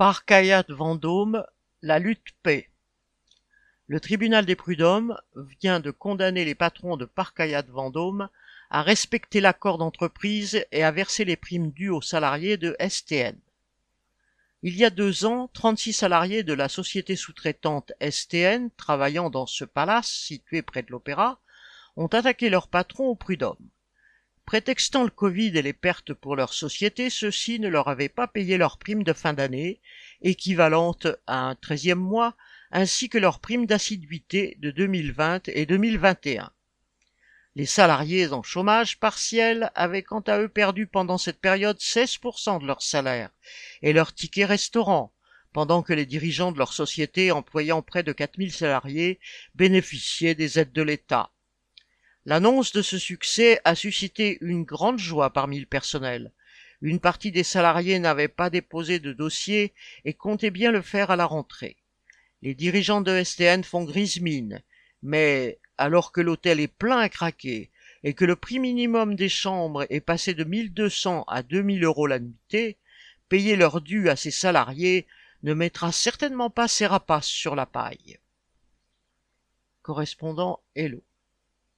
Par Vendôme, la lutte paix. Le tribunal des prud'hommes vient de condamner les patrons de Parcayat Vendôme à respecter l'accord d'entreprise et à verser les primes dues aux salariés de STN. Il y a deux ans, 36 salariés de la société sous-traitante STN travaillant dans ce palace situé près de l'Opéra ont attaqué leur patron au prud'homme. Prétextant le Covid et les pertes pour leur société, ceux-ci ne leur avaient pas payé leur prime de fin d'année, équivalente à un treizième mois, ainsi que leur prime d'assiduité de 2020 et 2021. Les salariés en chômage partiel avaient quant à eux perdu pendant cette période 16% de leur salaire et leur ticket restaurant, pendant que les dirigeants de leur société employant près de 4000 salariés bénéficiaient des aides de l'État. L'annonce de ce succès a suscité une grande joie parmi le personnel. Une partie des salariés n'avait pas déposé de dossier et comptait bien le faire à la rentrée. Les dirigeants de STN font grise mine, mais alors que l'hôtel est plein à craquer et que le prix minimum des chambres est passé de 1200 à 2000 euros la nuitée, payer leur dû à ses salariés ne mettra certainement pas ses rapaces sur la paille. Correspondant Hello.